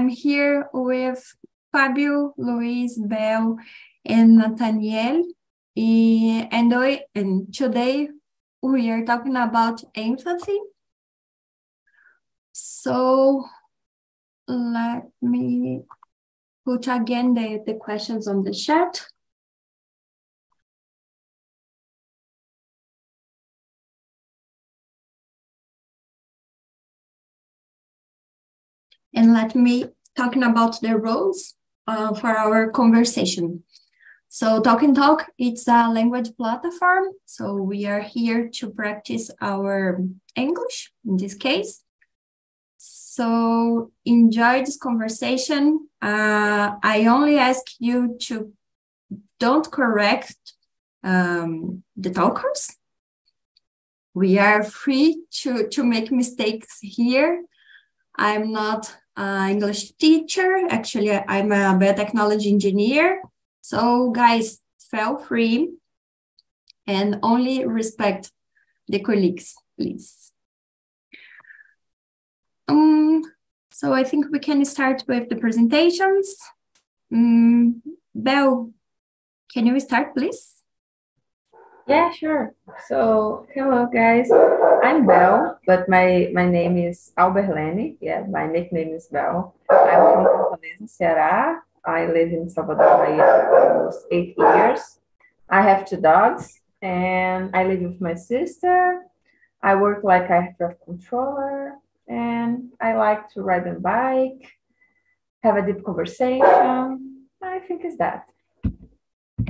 I'm here with Fabio, Luis, Bel, and Nathaniel. Eh, and, I, and today we are talking about empathy. So let me put again the, the questions on the chat. And let me talking about the roles uh, for our conversation. So Talk and Talk, it's a language platform. So we are here to practice our English in this case. So enjoy this conversation. Uh, I only ask you to don't correct um, the talkers. We are free to, to make mistakes here. I'm not an English teacher. Actually, I'm a biotechnology engineer. So guys, feel free and only respect the colleagues, please. Um, so I think we can start with the presentations. Um, Bel, can you start, please? Yeah, sure. So, hello guys. I'm Bel, but my, my name is Alberlene. Yeah, my nickname is Bel. I'm from Fortaleza, Ceará. I live in Salvador, for almost eight years. I have two dogs, and I live with my sister. I work like aircraft controller, and I like to ride a bike, have a deep conversation. I think it's that.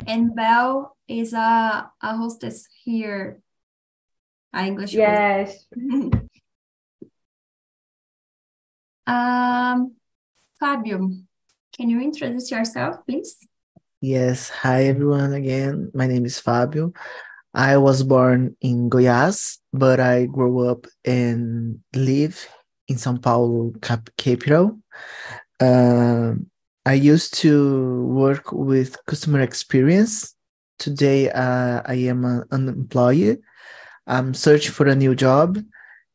And Bel is a, a hostess here, a English Yes. um, Fabio, can you introduce yourself, please? Yes. Hi, everyone. Again, my name is Fabio. I was born in Goiás, but I grew up and live in São Paulo cap capital. Um, I used to work with customer experience. Today, uh, I am an unemployed. I'm searching for a new job,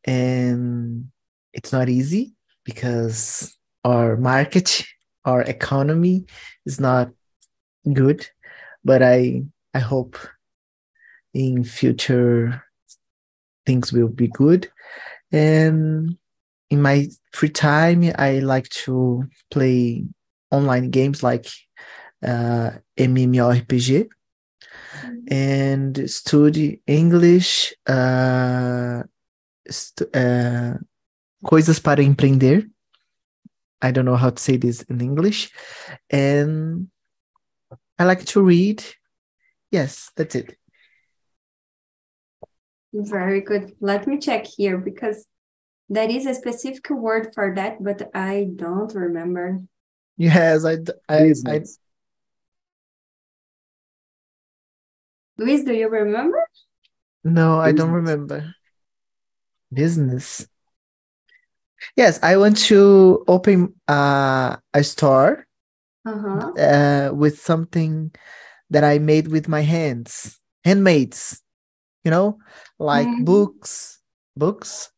and it's not easy because our market, our economy is not good. But I, I hope in future things will be good. And in my free time, I like to play online games like uh, MMORPG and study English, uh, st uh, coisas para empreender. I don't know how to say this in English. And I like to read. Yes, that's it. Very good. Let me check here because there is a specific word for that, but I don't remember. Yes, I, I, I, Luis, do you remember? no, I don't remember. Business. Yes, I want to open uh, a store Uh-huh. uh, with something that I made with my hands, handmades, you know, like Mhm. books, books,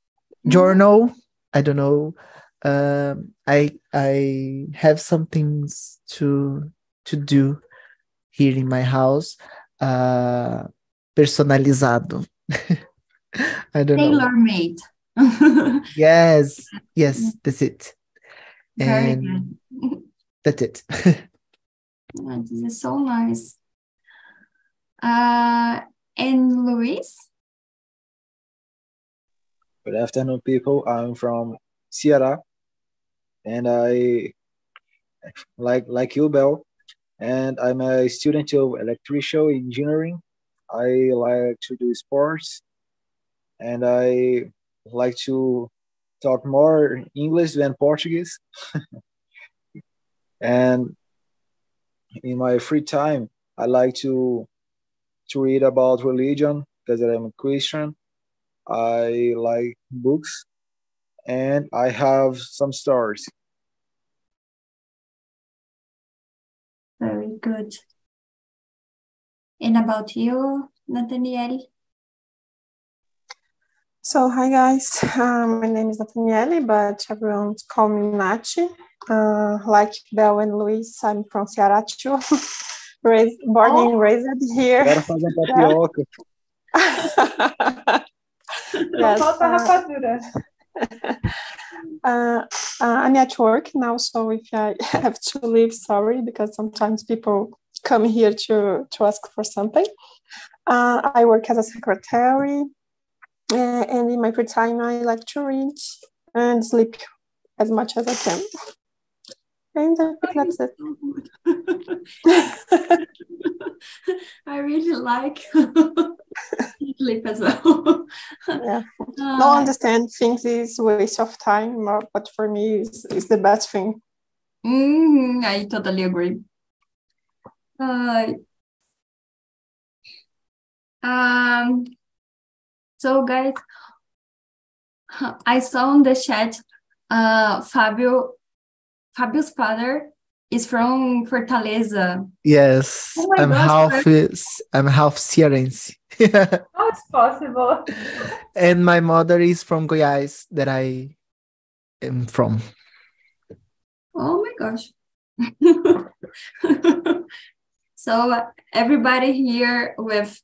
Mhm. journal. I don't know. Um, I I have some things to to do here in my house. Uh, personalizado. I don't know. Tailor made. Yes, yes, that's it. Very And good. that's it. Yeah, this is so nice. Uh, and Luis? Good afternoon, people. I'm from Ceará, and I like like you, Bel, and I'm a student of electrical engineering. I like to do sports, and I like to talk more English than Portuguese. and in my free time, I like to to read about religion because I'm a Christian. I like books and I have some stories. Very good. And about you, Nathaniel? So, hi guys, um, my name is Nathaniele, but everyone call me Nachi. Uh, like Bel and Luis, I'm from Ceará too. raised, born Oh. and raised here. Bora fazer tapioca. yes. Falta uh, rapadura. uh, uh, I'm at work now, so if I have to leave, sorry, because sometimes people come here to, to ask for something. Uh, I work as a secretary, uh, and in my free time, I like to read and sleep as much as I can. And I think that's it. I really like sleep as well. Yeah. Uh, no understand things is waste of time, uh, but for me, is is the best thing. mhm, I totally agree. Uh, um, so guys, I saw in the chat, uh, Fabio, Fabio's father is from Fortaleza. Yes, Oh I'm gosh, half is- I'm half Cearense. How it's possible? and my mother is from Goiás that I am from. Oh my gosh. so uh, everybody here with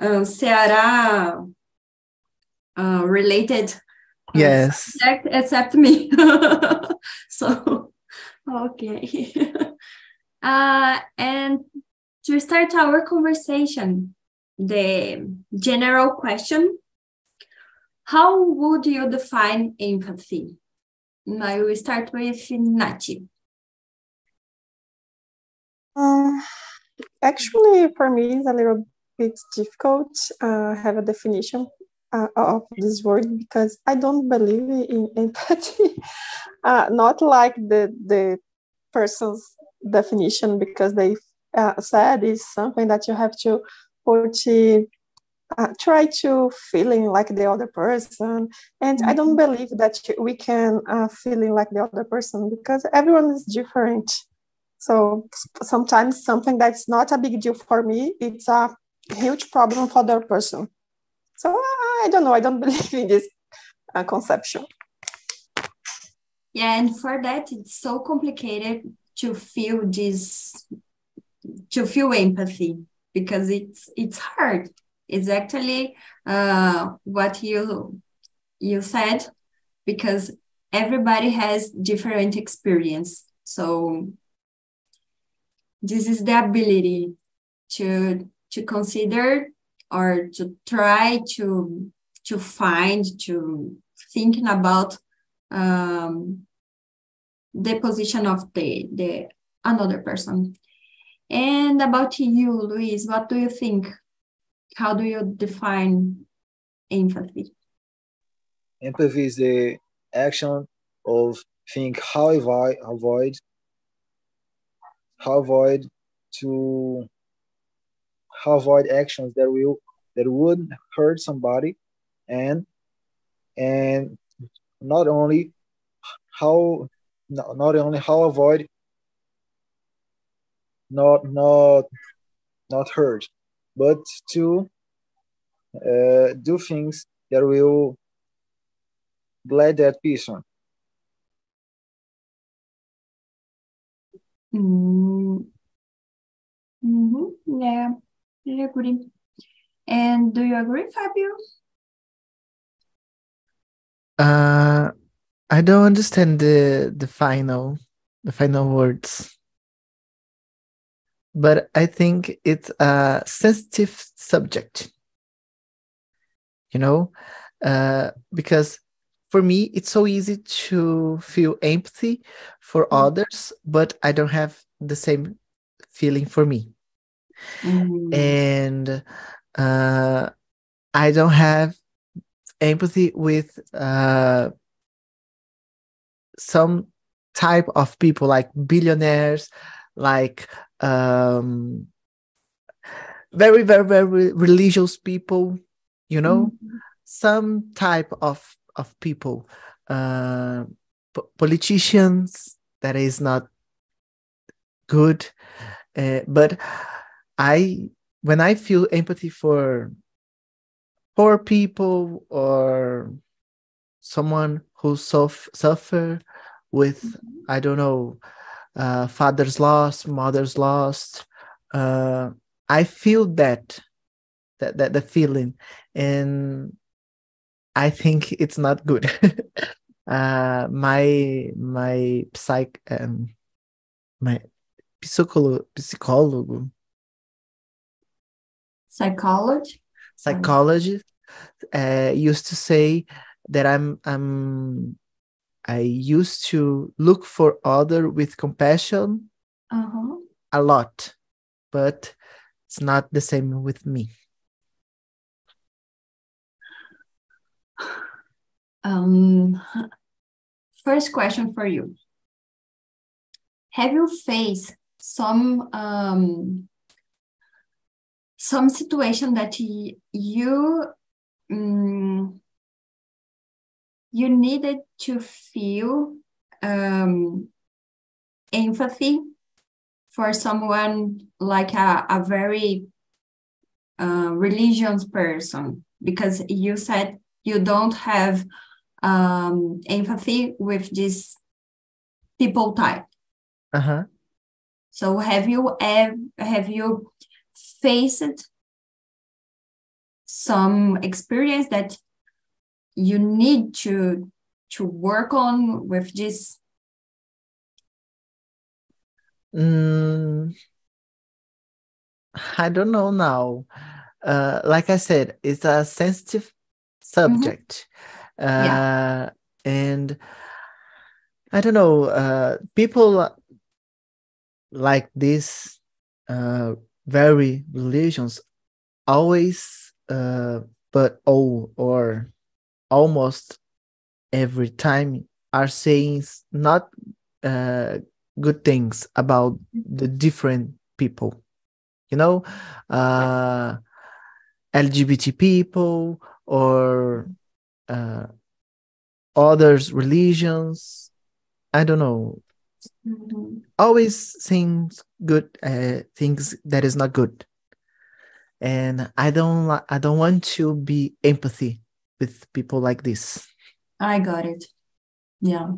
uh, Ceará uh, related Yes. subject except me. so okay. uh, and to start our conversation, the general question: How would you define empathy? I will start with Nachi. Um, actually, for me, it's a little bit difficult uh, have a definition uh, of this word because I don't believe in empathy. uh, not like the the person's definition because they uh, said is something that you have to put uh, try to feeling like the other person and i don't believe that we can uh, feeling like the other person because everyone is different so sometimes something that's not a big deal for me, it's a huge problem for the other person. So I don't know. I don't believe in this uh, conception. Yeah, and for that, it's so complicated to feel this, to feel empathy because it's it's hard. It's actually uh, what you you said because everybody has different experience. So this is the ability to to consider or to try to to find to thinking about um, the position of the the another person. And about you luis what do you think? How do you define empathy? Empathy is the action of think how avoid avoid how avoid to avoid actions that will that would hurt somebody. And and not only how not, only how avoid not not not hurt but to uh, do things that will glad that person mm. hmm yeah I agree and do you agree fabio Uh, I don't understand the the final the final words, but I think it's a sensitive subject. You know, uh, because for me it's so easy to feel empathy for Mm. others, but I don't have the same feeling for me, Mm. and uh, I don't have empathy with uh, some type of people like billionaires like um very very very religious people you know Mhm. some type of of people uh po- politicians that is not good uh, but i when i feel empathy for poor people or someone who suf- suffer with I don't know, uh, father's lost, mother's lost. Uh, I feel that, that that the feeling, and I think it's not good. uh, my my psych um, my psicólogo, psicólogo Psychology. psychologist uh, used to say that I'm I'm I used to look for other with compassion Uh-huh. a lot, but it's not the same with me. Um, first question for you. Have you faced some um, some situation that y- you um, you needed to feel um, empathy for someone like a, a very uh, religious person because you said you don't have um, empathy with this people type. Uh-huh. So have you ever have you faced some experience that you need to to work on with this? Mm, I don't know now. Uh, like I said, it's a sensitive subject. Uh, and I don't know, uh, people like this, uh, very religions always, uh, but all or almost every time are saying not uh, good things about the different people. You know, uh, LGBT people or uh, others religions. I don't know. Mhm. Always things good uh, things that is not good, and I don't. li- I don't want to be empathy with people like this. I got it. Yeah.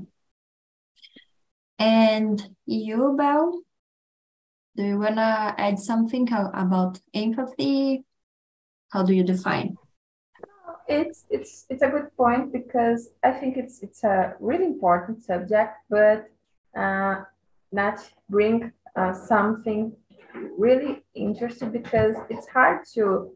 And you, Bel, do you wanna add something about empathy? How do you define? It's it's it's a good point because I think it's it's a really important subject, but uh, not bring uh, something really interesting because it's hard to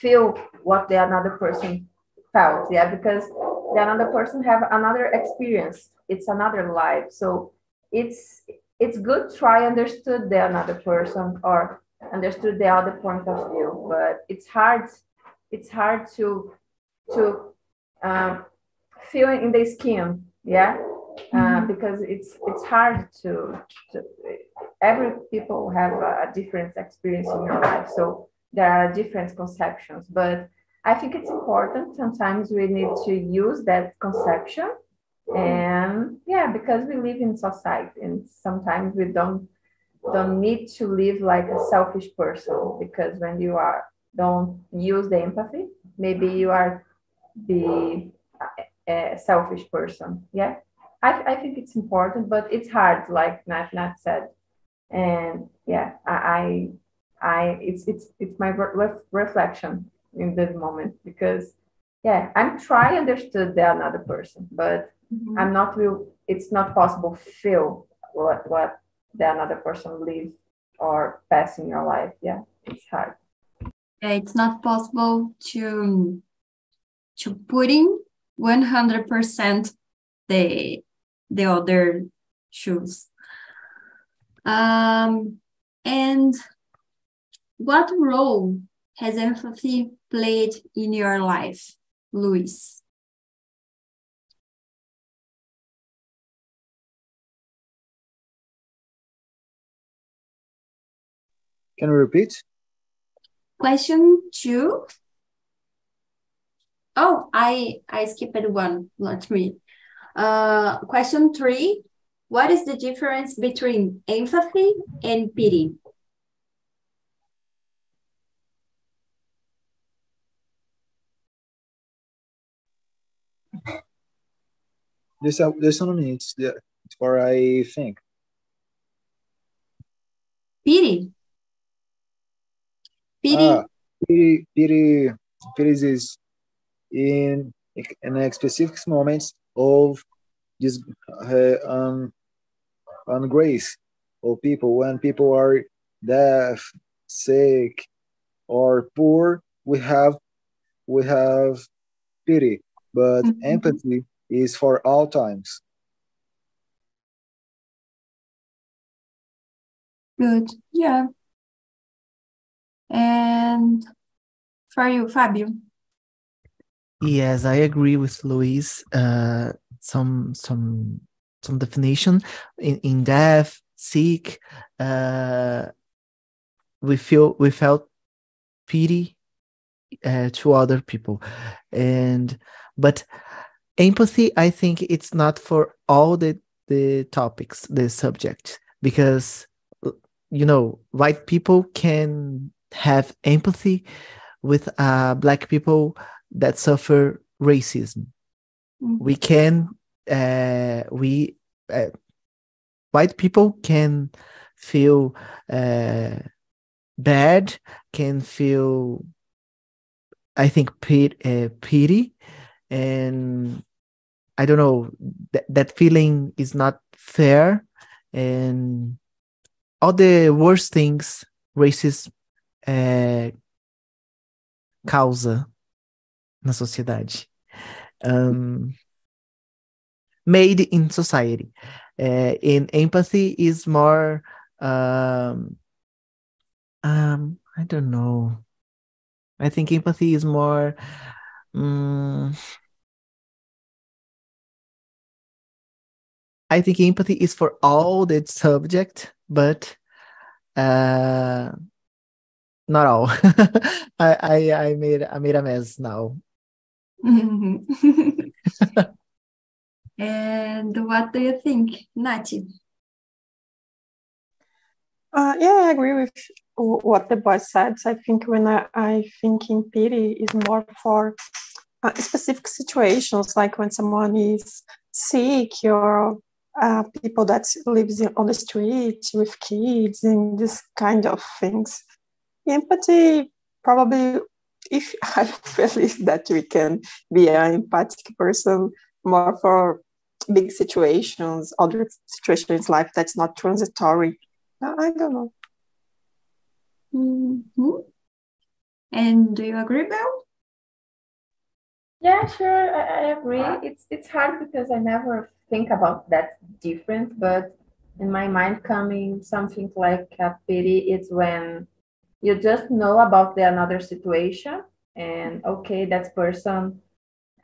feel what the another person felt, yeah, because the another person have another experience. It's another life, so it's it's good try understood the another person or understood the other point of view, but it's hard. It's hard to to um, feel in the skin yeah uh, because it's it's hard to, to every people have a, a different experience in your life so there are different conceptions but i think it's important sometimes we need to use that conception and yeah because we live in society and sometimes we don't don't need to live like a selfish person because when you are don't use the empathy maybe you are the uh, selfish person. Yeah, I, I think it's important, but it's hard, like Nat Nat said. And yeah, I, I, it's it's it's my re- reflection in this moment because yeah, I'm trying to understood the another person, but Mhm. I'm not real. It's not possible feel what what the another person lives or pass in your life. Yeah, it's hard. Yeah, It's not possible to to put in 100% the the other shoes. Um, and what role has empathy played in your life, Luis? Can we repeat? Question two. Oh, I I skipped one. Let me. Uh, question three. What is the difference between empathy and pity? There's a there's some minutes. Yeah. It's what I think. Pity. Pity. Ah, pity, pity, pity is in in a specific moments of this uh, um, on grace of people when people are deaf, sick, or poor. We have we have pity, but Mhm. empathy is for all times. Good. Yeah. And for you, Fabio. Yes, I agree with Luis. Uh, some some some definition in in deaf, sick. Uh, we feel we felt pity uh, to other people, and but empathy. I think it's not for all the the topics, the subject, because you know white people can have empathy with uh, black people that suffer racism. Mhm. We can, uh, we, uh, white people can feel uh, bad, can feel, I think, uh, pity, and I don't know, that, that feeling is not fair, and all the worst things racism uh, causa na sociedade. Um, made in society. Uh, in empathy is more um, um, I don't know. I think empathy is more um, I think empathy is for all the subject, but uh not all. I, I I made I made a mess now. and what do you think, Nati? Uh, yeah, I agree with what the boy said. I think when I, I think in pity is more for uh, specific situations, like when someone is sick or uh, people that lives in, on the street with kids and this kind of things. Empathy, probably, if I believe that we can be an empathic person more for big situations, other situations in life that's not transitory. I I don't know. Mhm. And do you agree, Bel? Yeah, sure, I, I agree. It's it's hard because I never think about that difference, but in my mind coming something like a pity is when you just know about the another situation and okay, that person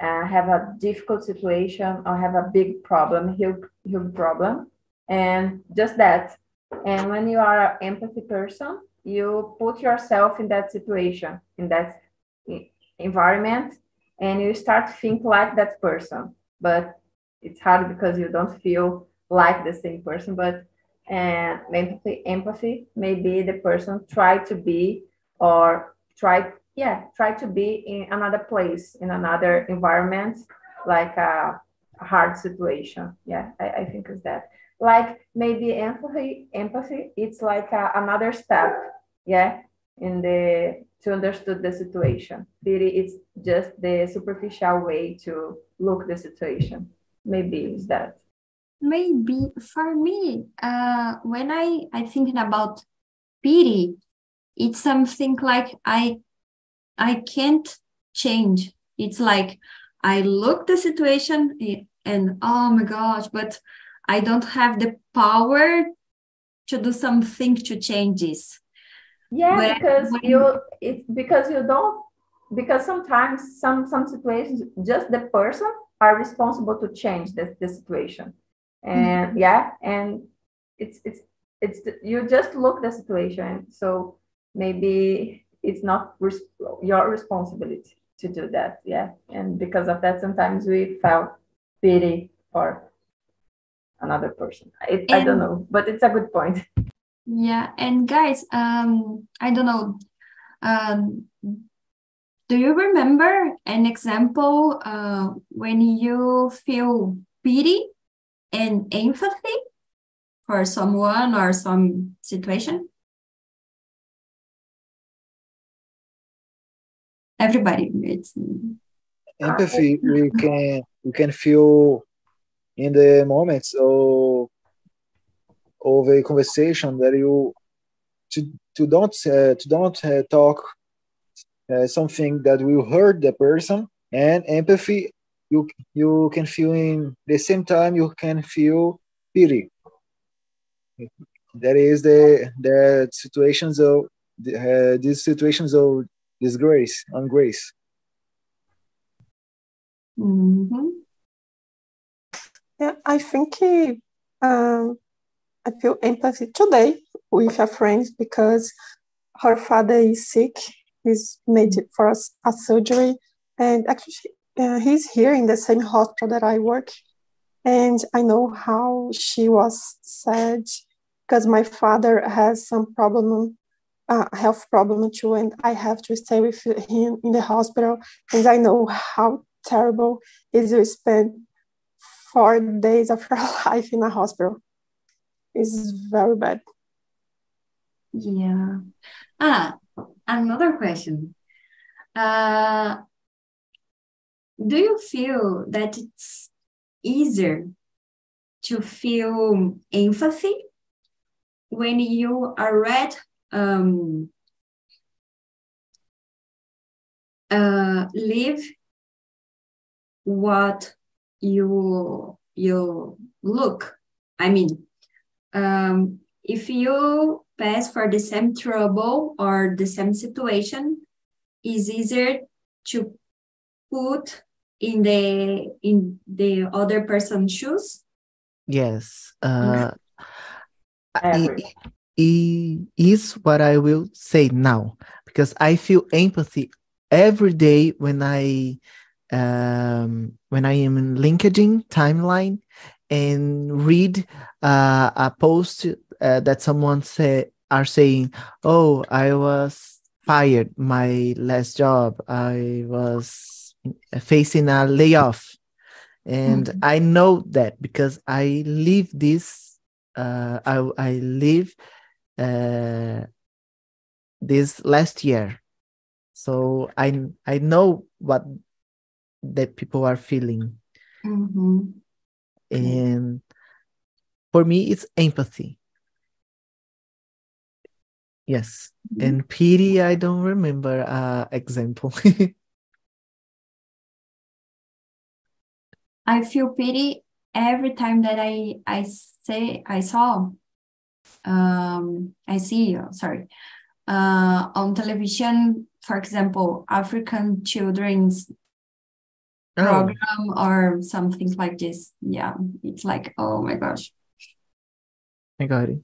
uh, have a difficult situation or have a big problem, huge huge problem, and just that. And when you are an empathy person, you put yourself in that situation, in that environment, and you start think like that person. But it's hard because you don't feel like the same person. But and empathy, empathy, maybe the person try to be or try, yeah, try to be in another place, in another environment, like a, a hard situation. Yeah, I, I think it's that. Like maybe empathy, empathy, it's like a, another step. Yeah, in the to understand the situation. Pity it's just the superficial way to look the situation. Maybe it's that. Maybe for me, uh, when I I thinking about pity, it's something like I I can't change. It's like I look the situation and oh my gosh, but I don't have the power to do something to change this. Yeah, When- because when- you it's because you don't because sometimes some some situations just the person are responsible to change the, the situation. And yeah, and it's it's it's you just look the situation. So maybe it's not res- your responsibility to do that. Yeah. And because of that sometimes we felt pity for another person. It, I don't know, but it's a good point. Yeah, and guys, um, I don't know. Um, do you remember an example uh, when you feel pity and empathy for someone or some situation? Everybody, it's empathy we can we can feel in the moments of of a conversation that you to to don't uh, to don't uh, talk uh, something that will hurt the person and empathy you you can feel in the same time you can feel pity that is the the situations of uh, these situations of disgrace ungrace. Mm-hmm. yeah i think um, i feel empathy today with a friend because her father is sick. He's made for us a surgery. And actually uh, he's here in the same hospital that I work. And I know how she was sad because my father has some problem, uh, health problem too, and I have to stay with him in the hospital. And I know how terrible it is to spend four days of your life in a hospital. It's very bad. Yeah. Ah, another question. Uh, do you feel that it's easier to feel empathy when you are read um, uh, live what you you look? I mean um, if you pass for the same trouble or the same situation is easier to put in the in the other person's shoes? Yes uh it, it is what i will say now because i feel empathy every day when i um when i am in linkedin timeline and read uh, a post uh, that someone say are saying oh i was fired my last job. I was facing a layoff and mm-hmm. i know that because i live this uh, i i live uh, this last year so i i know what that people are feeling mm-hmm. and for me it's empathy yes mm-hmm. and pity i don't remember uh example I feel pity every time that I I say I saw um I see sorry. Uh on television for example African children's oh. program or something like this. Yeah it's like oh my gosh. I got it.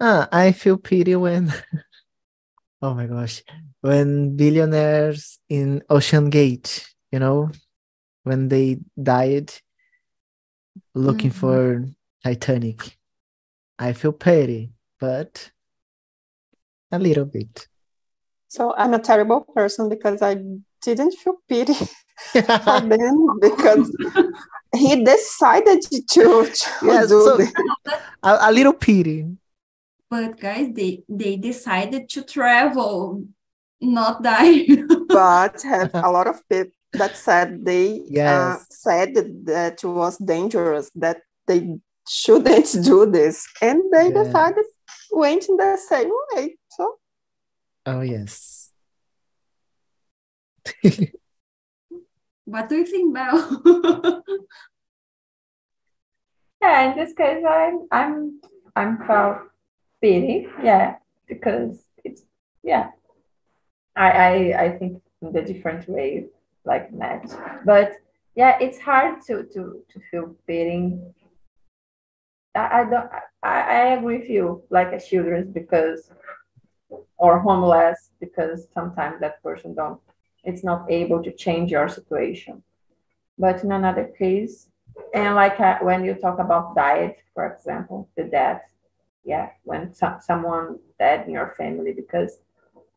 Ah I feel pity when oh my gosh when billionaires in OceanGate you know when they died looking mm-hmm. for Titanic. I feel pity, but a little bit. So I'm a terrible person because I didn't feel pity for them because he decided to, to yes, do so a, a little pity. But guys, they they decided to travel, not die. but have a lot of people that said they uh, yes. uh, said that it was dangerous that they shouldn't do this and they yeah. decided went in the same way so oh yes what do you think Bel? yeah in this case i'm i'm i'm felt pity yeah because it's yeah i i i think in the different way like Matt. But yeah, it's hard to to to feel pity. I, I don't I, I agree with you, like a children because or homeless because sometimes that person don't it's not able to change your situation. But in another case, and like uh, when you talk about diet, for example, the death, yeah, when so- someone dead in your family, because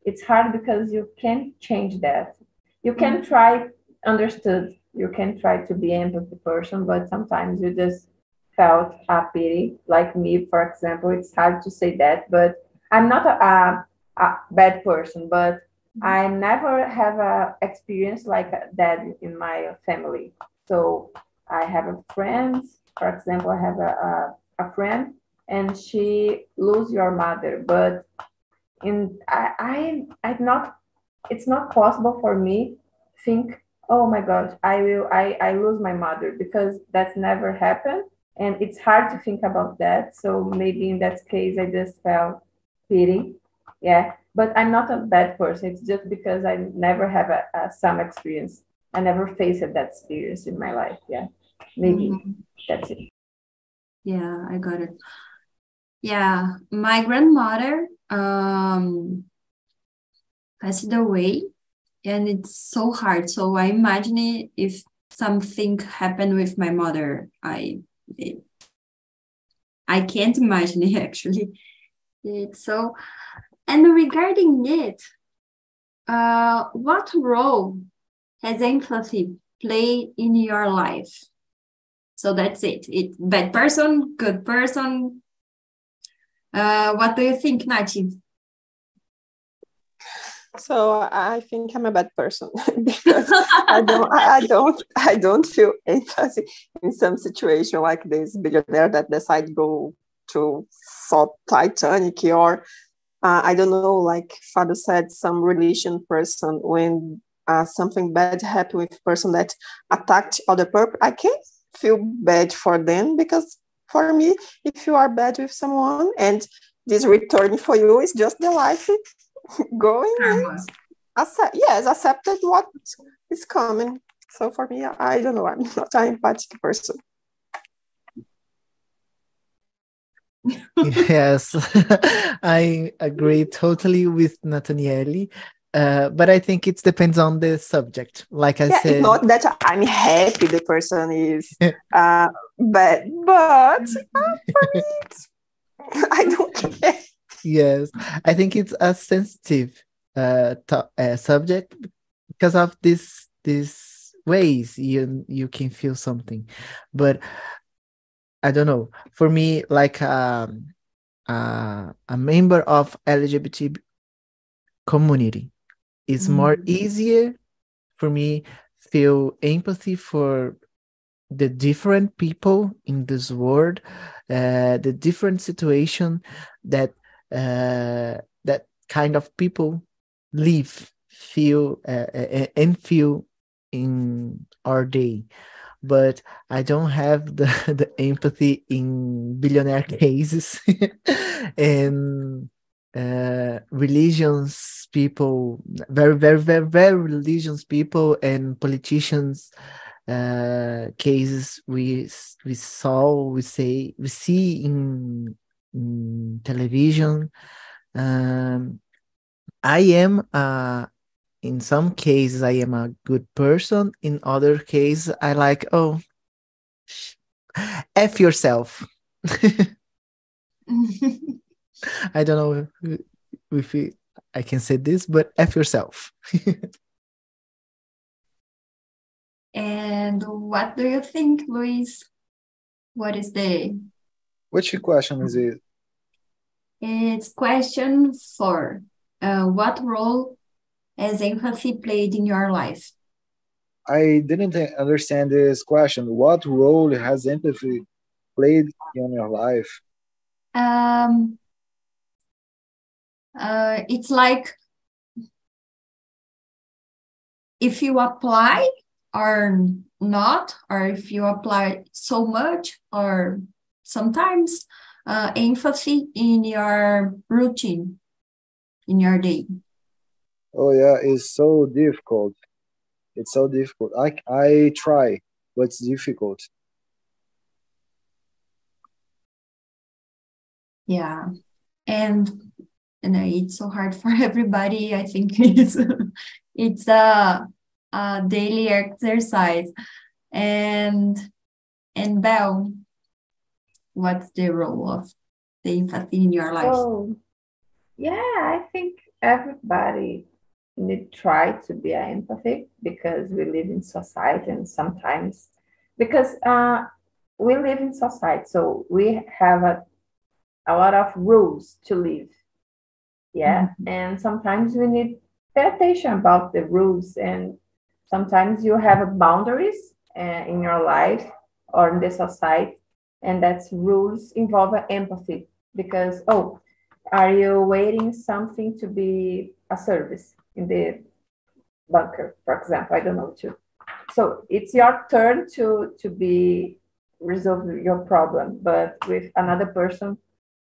it's hard because you can't change that you can mm-hmm. try understood you can try to be empathy person, but sometimes you just felt a pity. Like me, for example, it's hard to say that, but I'm not a, a, a bad person, but mm-hmm. I never have a experience like that in my family. So I have a friend, for example, I have a, a, a friend and she lose your mother, but in I, I i'm not it's not possible for me think oh my gosh i will i i lose my mother because that's never happened. And it's hard to think about that. So maybe in that case i just felt pity. Yeah. But i'm not a bad person. It's just because i never have a, a some experience. I never faced that experience in my life. Yeah. Maybe mm-hmm. that's it. Yeah i got it. Yeah. My grandmother um passed away and it's so hard. So i imagine if something happened with my mother i it, i can't imagine it actually. It's so and regarding it uh what role has empathy played in your life? So that's it. It bad person good person. Uh what do you think nati so I think I'm a bad person because I don't, I don't, I don't feel empathy in some situation like this billionaire that decide go to salt Titanic or uh, I don't know, like Father said, some religion person when uh, something bad happened with person that attacked other person, I can't feel bad for them because for me, if you are bad with someone and this return for you is just the life going accept, yes accepted what is coming so for me i don't know i'm not an empathic person. Yes i agree totally with nathaniele uh, but I think it depends on the subject. Like I yeah, said, it's not that I'm happy the person is uh, bad, but uh, for me, I don't care yes. I think it's a sensitive uh, uh, subject because of this these ways you you can feel something. But i don't know. For me like um, uh, a member of lgbt community it's mm. more easier for me feel empathy for the different people in this world uh, the different situation that uh, that kind of people live, feel, uh, uh, and feel in our day. But I don't have the, the empathy in billionaire cases and uh, religions people, very, very, very, very religious people and politicians uh, cases we we saw we say we see in television. Um, I am, uh, in some cases, I am a good person. In other cases, I like, oh, F yourself. I don't know if, if I can say this, but F yourself. and what do you think, Luis? What is the which question is it? It's question four. Uh, what role has empathy played in your life? I didn't understand this question. What role has empathy played in your life? Um, uh, it's like if you apply or not, or if you apply so much or sometimes uh, empathy in your routine, in your day. Oh yeah, it's so difficult. It's so difficult. I I try, but it's difficult. Yeah, and and it's so hard for everybody. I think it's it's a, a daily exercise, and and Bel, what's the role of the empathy in your life? Oh, yeah, I think everybody need try to be empathic because we live in society and sometimes because uh, we live in society so we have a, a lot of rules to live yeah mm-hmm. and sometimes we need pay attention about the rules and sometimes you have boundaries uh, in your life or in the society and that's rules involve empathy because oh are you waiting something to be a service in the bunker for example i don't know too so it's your turn to to be resolve your problem but with another person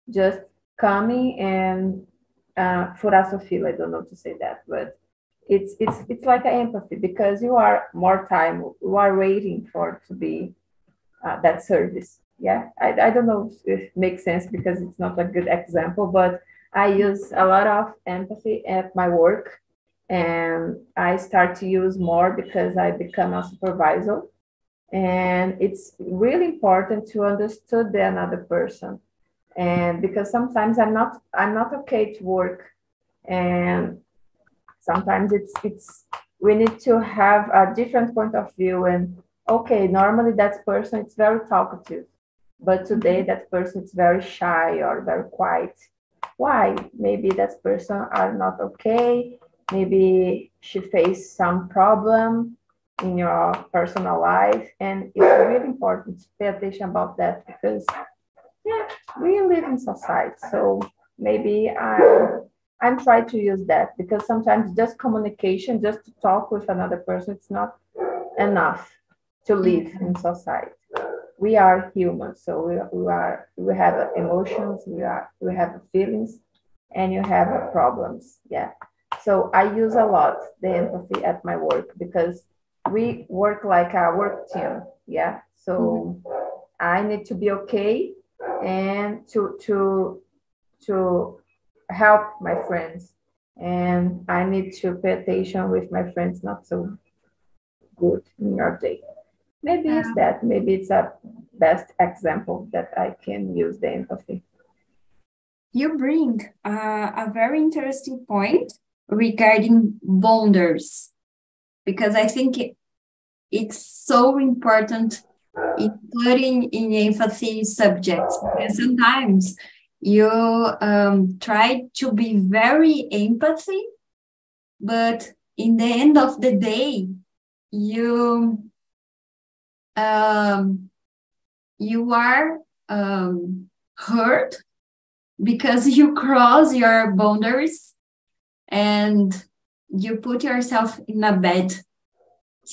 just coming and uh, fila, I don't know to say that, but it's it's it's like an empathy because you are more time you are waiting for to be uh, that service. Yeah, I, I don't know if it makes sense because it's not a good example, but I use a lot of empathy at my work, and I start to use more because I become a supervisor, and it's really important to understand the another person. And because sometimes i'm not i'm not okay to work. And sometimes it's it's we need to have a different point of view and okay normally that person is very talkative but today mm-hmm. that person is very shy or very quiet. Why? Maybe that person are not okay. Maybe she faced some problem in your personal life. And it's really important to pay attention about that because yeah, we live in society. So maybe I I'm trying to use that because sometimes just communication, just to talk with another person, it's not enough to live mm-hmm. in society. We are human, so we, we are we have emotions, we are we have feelings, and you have problems. Yeah. So I use a lot the empathy at my work because we work like a work team. Yeah. So mm-hmm. I need to be okay and to to to help my friends and i need to pay attention with my friends not so good in your day maybe it's that maybe it's a best example that i can use the empathy. You bring uh, a very interesting point regarding bonders because i think it, it's so important including in empathy subjects because sometimes you um, try to be very empathy but in the end of the day you um, you are um, hurt because you cross your boundaries and you put yourself in a bad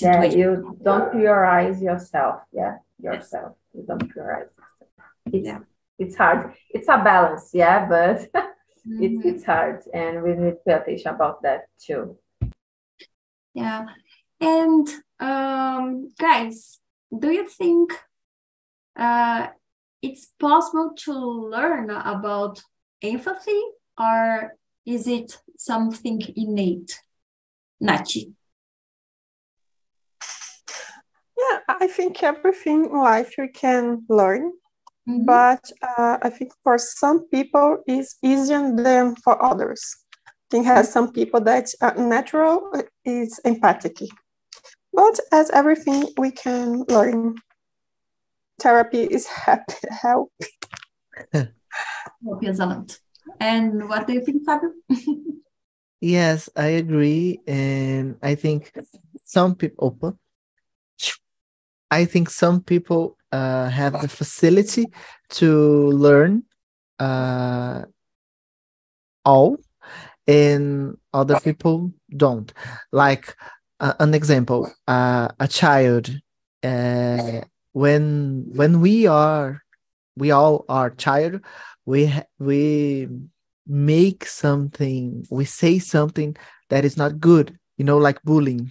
yeah, you don't prioritize yourself. Yeah, yourself. You don't prioritize. It's yeah. it's hard. It's a balance, yeah, but mm-hmm. it's it's hard, and we need to pay attention about that too. Yeah, and um, guys, do you think uh, it's possible to learn about empathy, or is it something innate? Nachi. Yeah, I think everything in life we can learn, mm-hmm. but uh, I think for some people it's easier than for others. I think has some people that uh, natural is empathic, but as everything we can learn. Therapy is happy help. you a lot. And what do you think, Fabio? yes, I agree, and I think some people. I think some people uh, have the facility to learn uh, all, and other people don't. Like uh, an example, uh, a child, uh, when when we are, we all are child, we we make something, we say something that is not good. You know, like bullying.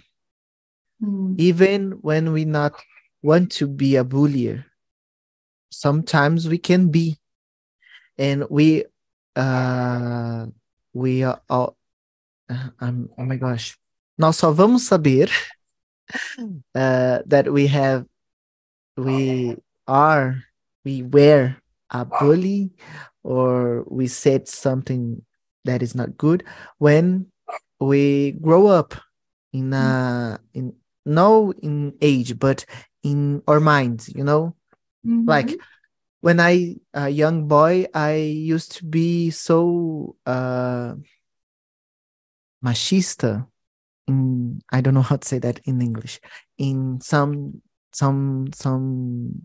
Mm. Even when we not want to be a bullier. Sometimes we can be, and we uh, we are all. i'm oh my gosh, nós só vamos saber uh, that we have we are we were a bully or we said something that is not good when we grow up in uh in no in age but in our minds you know Mhm. like when i a young boy i used to be so uh machista in i don't know how to say that in english in some some some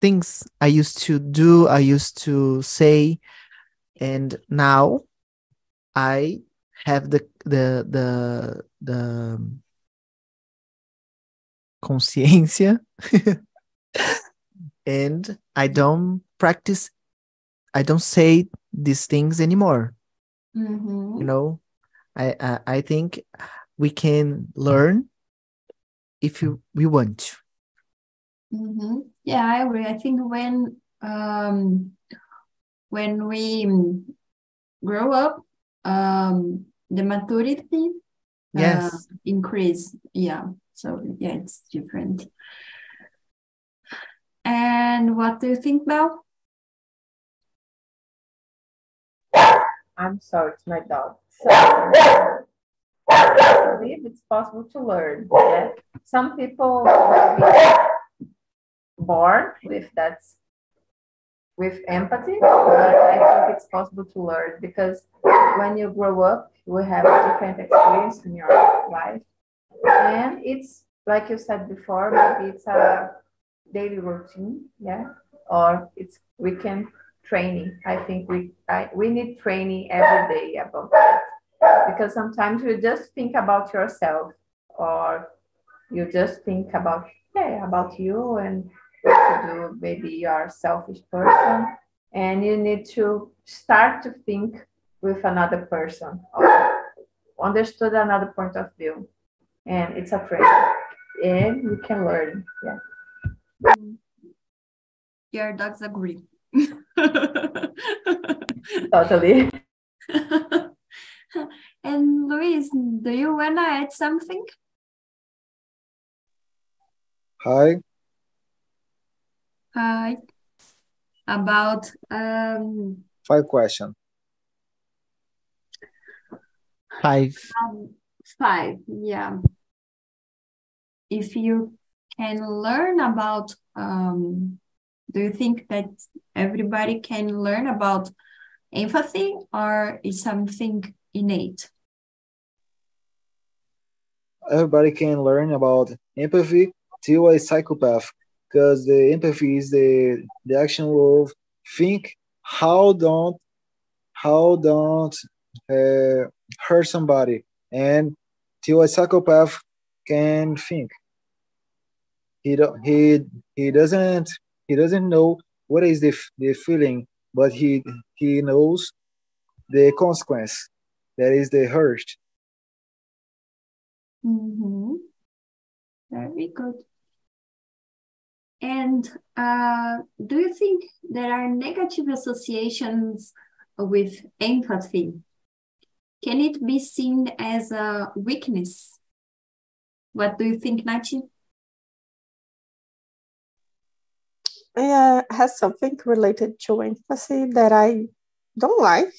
things i used to do i used to say and now i have the the the the consciência and i don't practice i don't say these things anymore Mhm. you know i i, I think we can learn if you we want to hmm Yeah, I agree. I think when um when we mm, grow up, um the maturity uh, yes increase. Yeah. So yeah, it's different. And what do you think, Bel? I'm sorry, it's my dog. So I believe it's possible to learn. Some people will be born with that with empathy, but I think it's possible to learn because when you grow up, you have a different experience in your life. And it's like you said before, maybe it's a daily routine, yeah, or it's weekend training. I think we I, we need training every day about that because sometimes you just think about yourself or you just think about yeah about you and what to do. Maybe you are a selfish person and you need to start to think with another person or understood another point of view, and it's a training, and you can learn. Yeah. Your dogs agree. Totally. And Luis, do you wanna add something? Hi. Hi. About um, Five question. five um, five, yeah. If you can learn about, um, do you think that everybody can learn about empathy or is something innate? Everybody can learn about empathy till a psychopath because the empathy is the the action of think how don't how don't uh, hurt somebody and till a psychopath can think he don't he he doesn't he doesn't know what is the, the feeling but he he knows the consequence that is the hurt Mm-hmm. Very good. And uh, do you think there are negative associations with empathy? Can it be seen as a weakness? What do you think, Nachi? yeah, has something related to empathy that I don't like.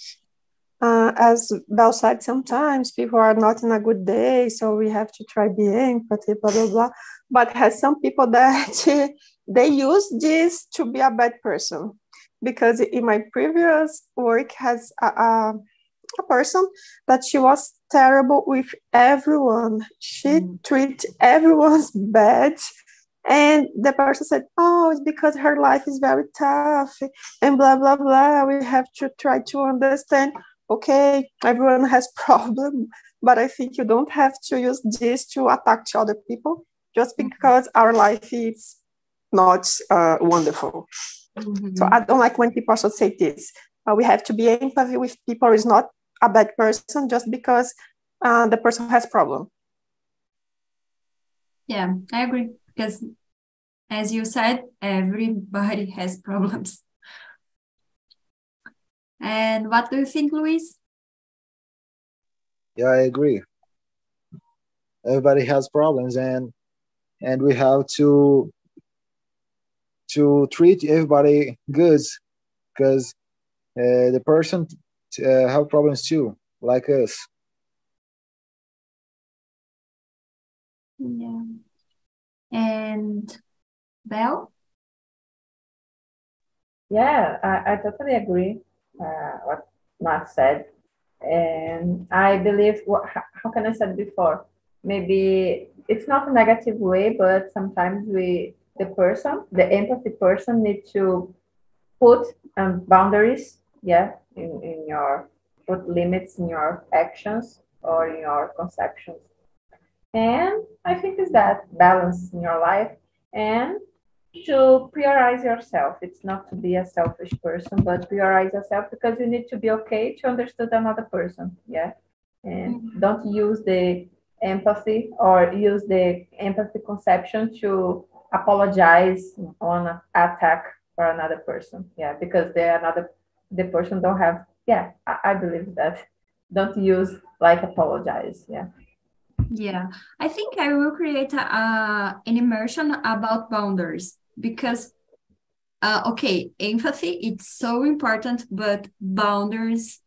Uh, as Bel said, sometimes people are not in a good day, so we have to try being empathy, blah blah blah. But has some people that they use this to be a bad person, because in my previous work has a, a, a person that she was terrible with everyone. She Mm. treat everyone's bad and the person said, Oh, it's because her life is very tough and blah, blah, blah. We have to try to understand. Okay, everyone has problem, but I think you don't have to use this to attack to other people just Mhm. because our life is not uh, wonderful. So I don't like when people also say this. Uh, we have to be empathy with people is not a bad person just because uh, the person has problem. Yeah, I agree. Because as you said, everybody has problems. And what do you think, Luis? Yeah, I agree. Everybody has problems, and and we have to to treat everybody good because uh, the person uh, have problems too, like us. Yeah. And Bel? Yeah, I, I totally agree uh, what Matt said. And I believe, what, how can I say before? Maybe it's not a negative way, but sometimes we, the person, the empathy person, need to put um, boundaries, yeah, in, in your, put limits in your actions or in your conceptions. And I think it's that balance in your life and to prioritize yourself. It's not to be a selfish person, but prioritize yourself because you need to be okay to understand another person. Yeah. And mm-hmm. don't use the empathy or use the empathy conception to apologize on an attack for another person. Yeah, because they another the person don't have yeah, I, I believe that. Don't use like apologize. Yeah. Yeah, I think I will create a, a an immersion about boundaries because uh, okay, empathy it's so important, but boundaries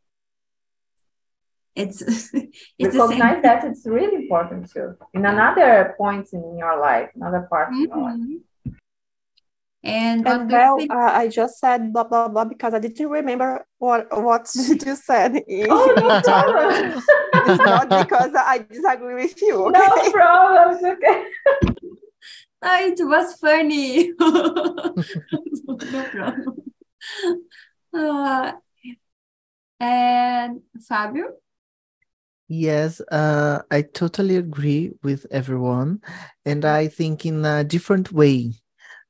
it's it's recognize that it's really important too in another point in your life, another part mm -hmm. in your life. Mm-hmm. And, and well, uh, I just said blah blah blah because I didn't remember what what you said. Oh no problem. it's not because I disagree with you. Okay? No problem. okay. Oh, it was funny. no problem. Uh, and Fabio? Yes, uh, I totally agree with everyone. And I think in a different way.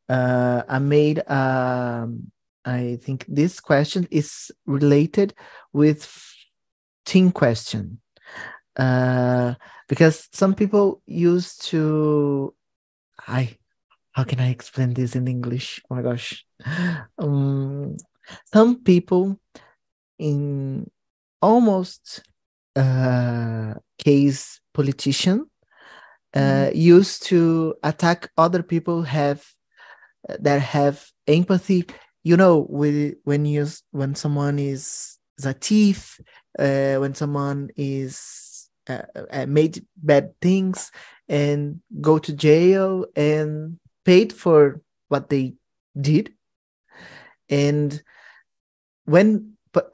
Uh, I made, um, I think this question is related with team question. Uh, because some people used to I how can I explain this in English? Oh my gosh. Um, some people in almost uh, case politician uh, mm-hmm. used to attack other people have that have empathy. You know, with when you when someone is, is a thief, uh, when someone is uh, uh made bad things, and go to jail and paid for what they did. And when but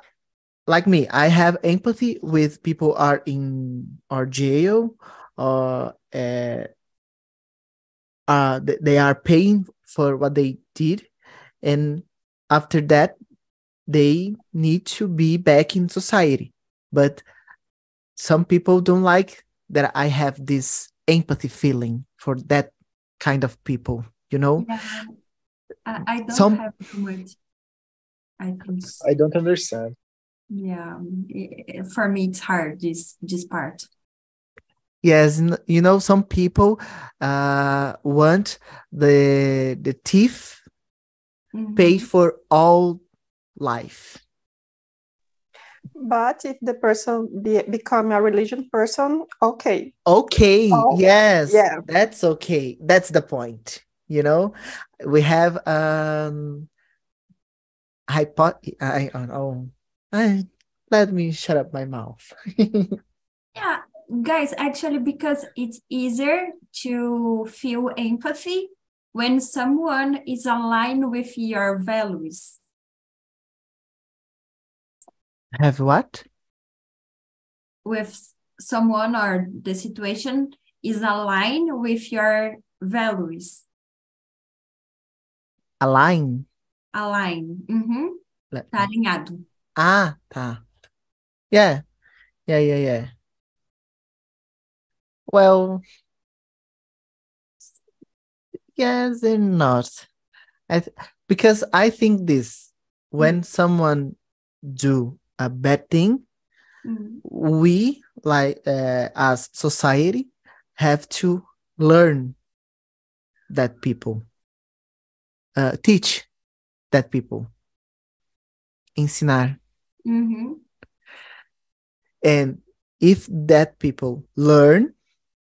like me i have empathy with people are in our jail or uh, uh, they are paying for what they did. And after that they need to be back in society. But some people don't like that i have this empathy feeling for that kind of people you know yeah. I, I don't Some... have too much i think i don't understand yeah for me it's hard this this part yes you know some people uh want the the thief mm -hmm. pay for all life but if the person be, become a religion person, okay. Okay. Oh, yes. Yeah. That's okay. That's the point. You know, we have um hypo I oh I let me shut up my mouth. yeah, guys, actually because it's easier to feel empathy when someone is aligned with your values have what? With someone or the situation is aligned with your values. Align? Align. Uhum. Tá alinhado. Ah, tá. Yeah. Yeah, yeah, yeah. Well, yes and not. I because I think this when mm. someone do a bad thing, mm. we like uh, as society have to learn that people, uh, teach that people, ensinar. Mm-hmm. And if that people learn,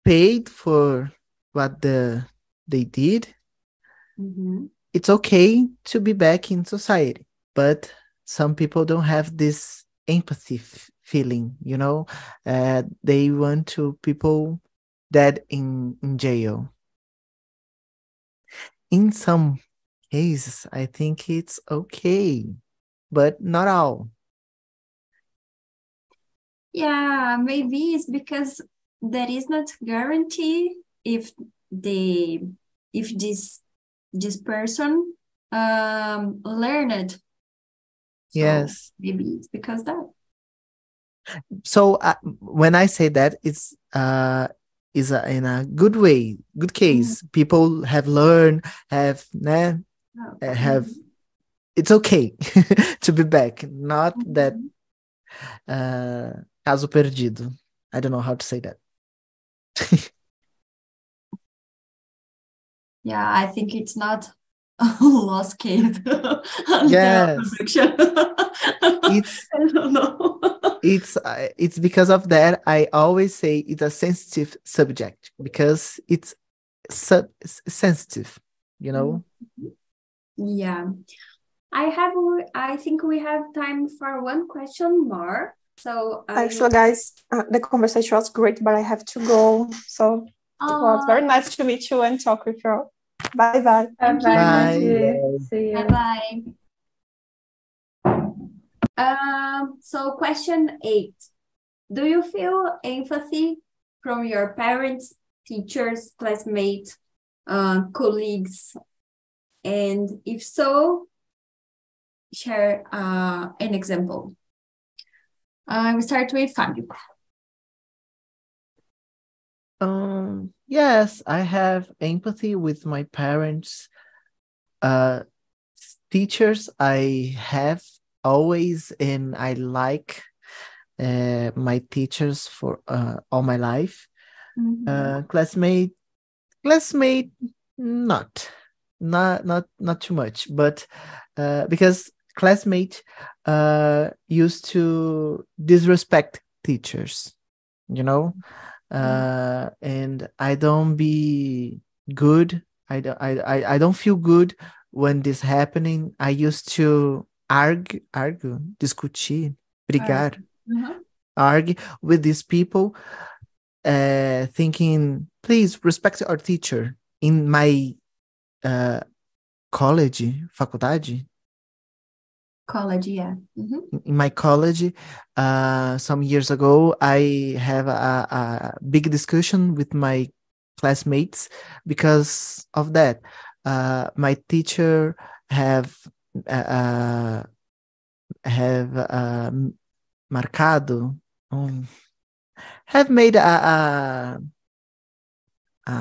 paid for what the they did, mm-hmm. it's okay to be back in society. But some people don't have this empathy feeling you know uh, they want to people dead in, in jail. In some cases, I think it's okay, but not all. Yeah, maybe it's because there is not guarantee if the if this this person um learned. Yes. maybe it's because that. So uh, when I say that, it's uh is a, in a good way, good case. People have learned, have né, Oh, uh, have it's okay to be back. Not that mhm. uh caso perdido. I don't know how to say that. Yeah, I think it's not lost case. under Yes. It's I don't know. it's uh, it's because of that I always say it's a sensitive subject because it's sub sensitive, you know. Yeah. I have, I think we have time for one question more. So I Actually, guys, uh, the conversation was great, but I have to go. So it was Oh, very nice to meet you and talk with you. Bye bye. Bye Thank bye. you. See you. Bye bye. Um, so question eight. Do you feel empathy from your parents, teachers, classmates, uh, colleagues? And if so, share uh, an example. I will start with Fabio. Um, yes, I have empathy with my parents. Uh, teachers, I have always, and I like uh, my teachers for uh, all my life. Mhm. Uh, classmate, classmate, not, not, not, not too much, but uh, because classmate uh, used to disrespect teachers, you know uh and i don't be good. I don't I, I don't feel good when this happening. I used to argue argue discutir brigar Mhm. argue with these people uh thinking please respect our teacher. In my uh college faculdade College, yeah. Mhm. in- in my college uh, some years ago i have a, a big discussion with my classmates because of that uh, my teacher have uh, uh, have uh, marcado um, have made a, a, a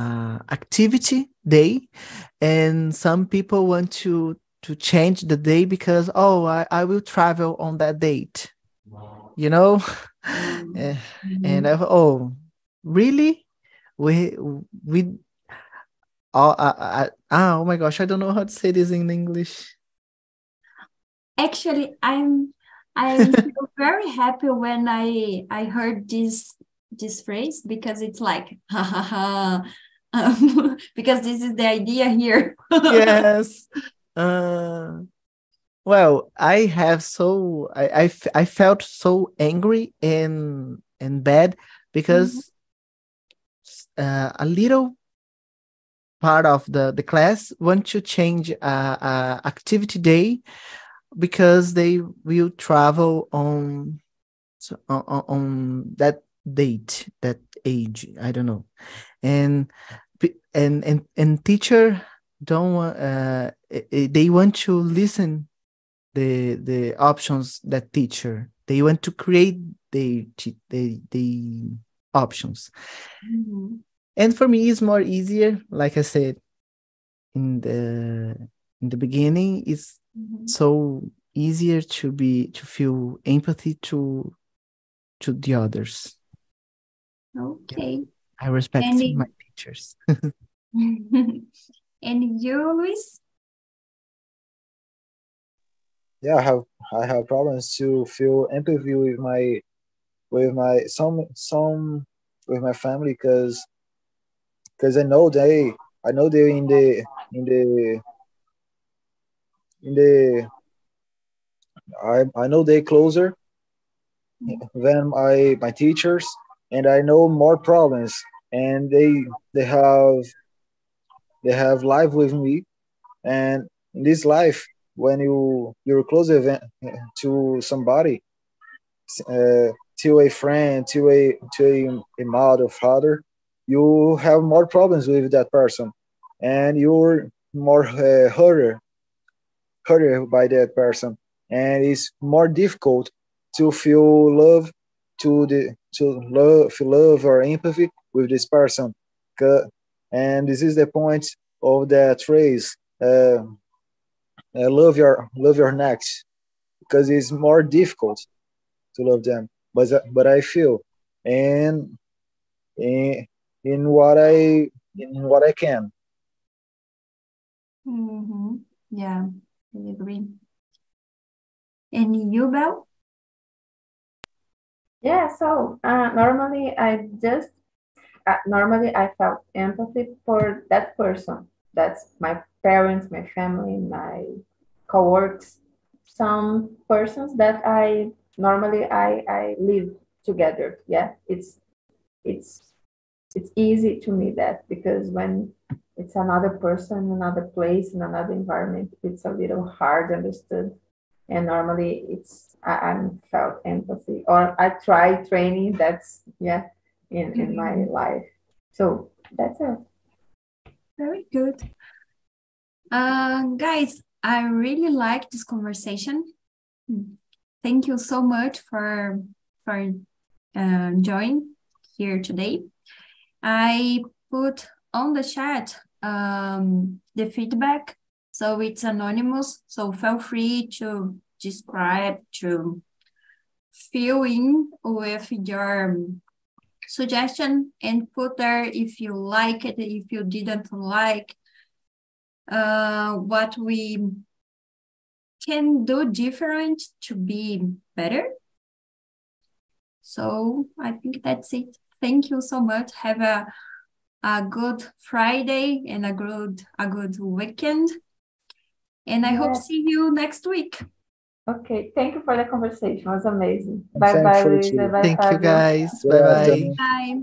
activity day and some people want to to change the day because oh i, I will travel on that date you know? Eh, and I, oh really? We we oh, I, I, ah, oh my gosh i don't know how to say this in english. Actually, I'm i'm very happy when I I heard this this phrase because it's like ha ha ha um, because this is the idea here. yes uh well i have so I, I f- I felt so angry and and bad because uh, a little part of the the class want to change uh, uh activity day because they will travel on so on, on- on that date that age i don't know. And and and and teacher don't want uh eh, eh, they want to listen the the options that teacher they want to create the the the options Mhm. and for me it's more easier like i said in the in the beginning it's Mhm. so easier to be to feel empathy to to the others Okay. i respect my teachers And you, Luis? yeah, I have I have problems to feel empathy with my with my some some with my family because because I know they I know they're in the in the in the I I know they closer than my my teachers and I know more problems and they they have they have life with me, and in this life, when you you're close event to somebody, uh, to a friend, to a to a, a mother, father, you have more problems with that person, and you're more uh, hurt hurt by that person, and it's more difficult to feel love to the to love feel love or empathy with this person and this is the point of that phrase uh, uh, love your love your next because it's more difficult to love them. But but i feel and in in what i in what i can. Mm-hmm. yeah i agree. And you Bel yeah so uh, normally i just normally I felt empathy for that person. That's my parents, my family, my co-workers, some persons that I normally I, I live together. Yeah, it's it's it's easy to me that because when it's another person, another place, in another environment, it's a little hard understood. And normally it's I, I'm felt empathy or I try training. That's yeah in, mm-hmm. in my mm-hmm. life. So that's it. Very good. Uh, guys, I really like this conversation. Thank you so much for for uh, joining here today. I put on the chat um, the feedback, so it's anonymous. So feel free to describe to fill in with your suggestion and put there if you like it, if you didn't like, uh, what we can do different to be better. So I think that's it. Thank you so much. Have a a good Friday and a good a good weekend. And I yeah. hope see you next week. Okay, thank you for the conversation. It was amazing. Bye bye, Luisa. Bye, Thank Fabio. you guys. Bye bye. Bye.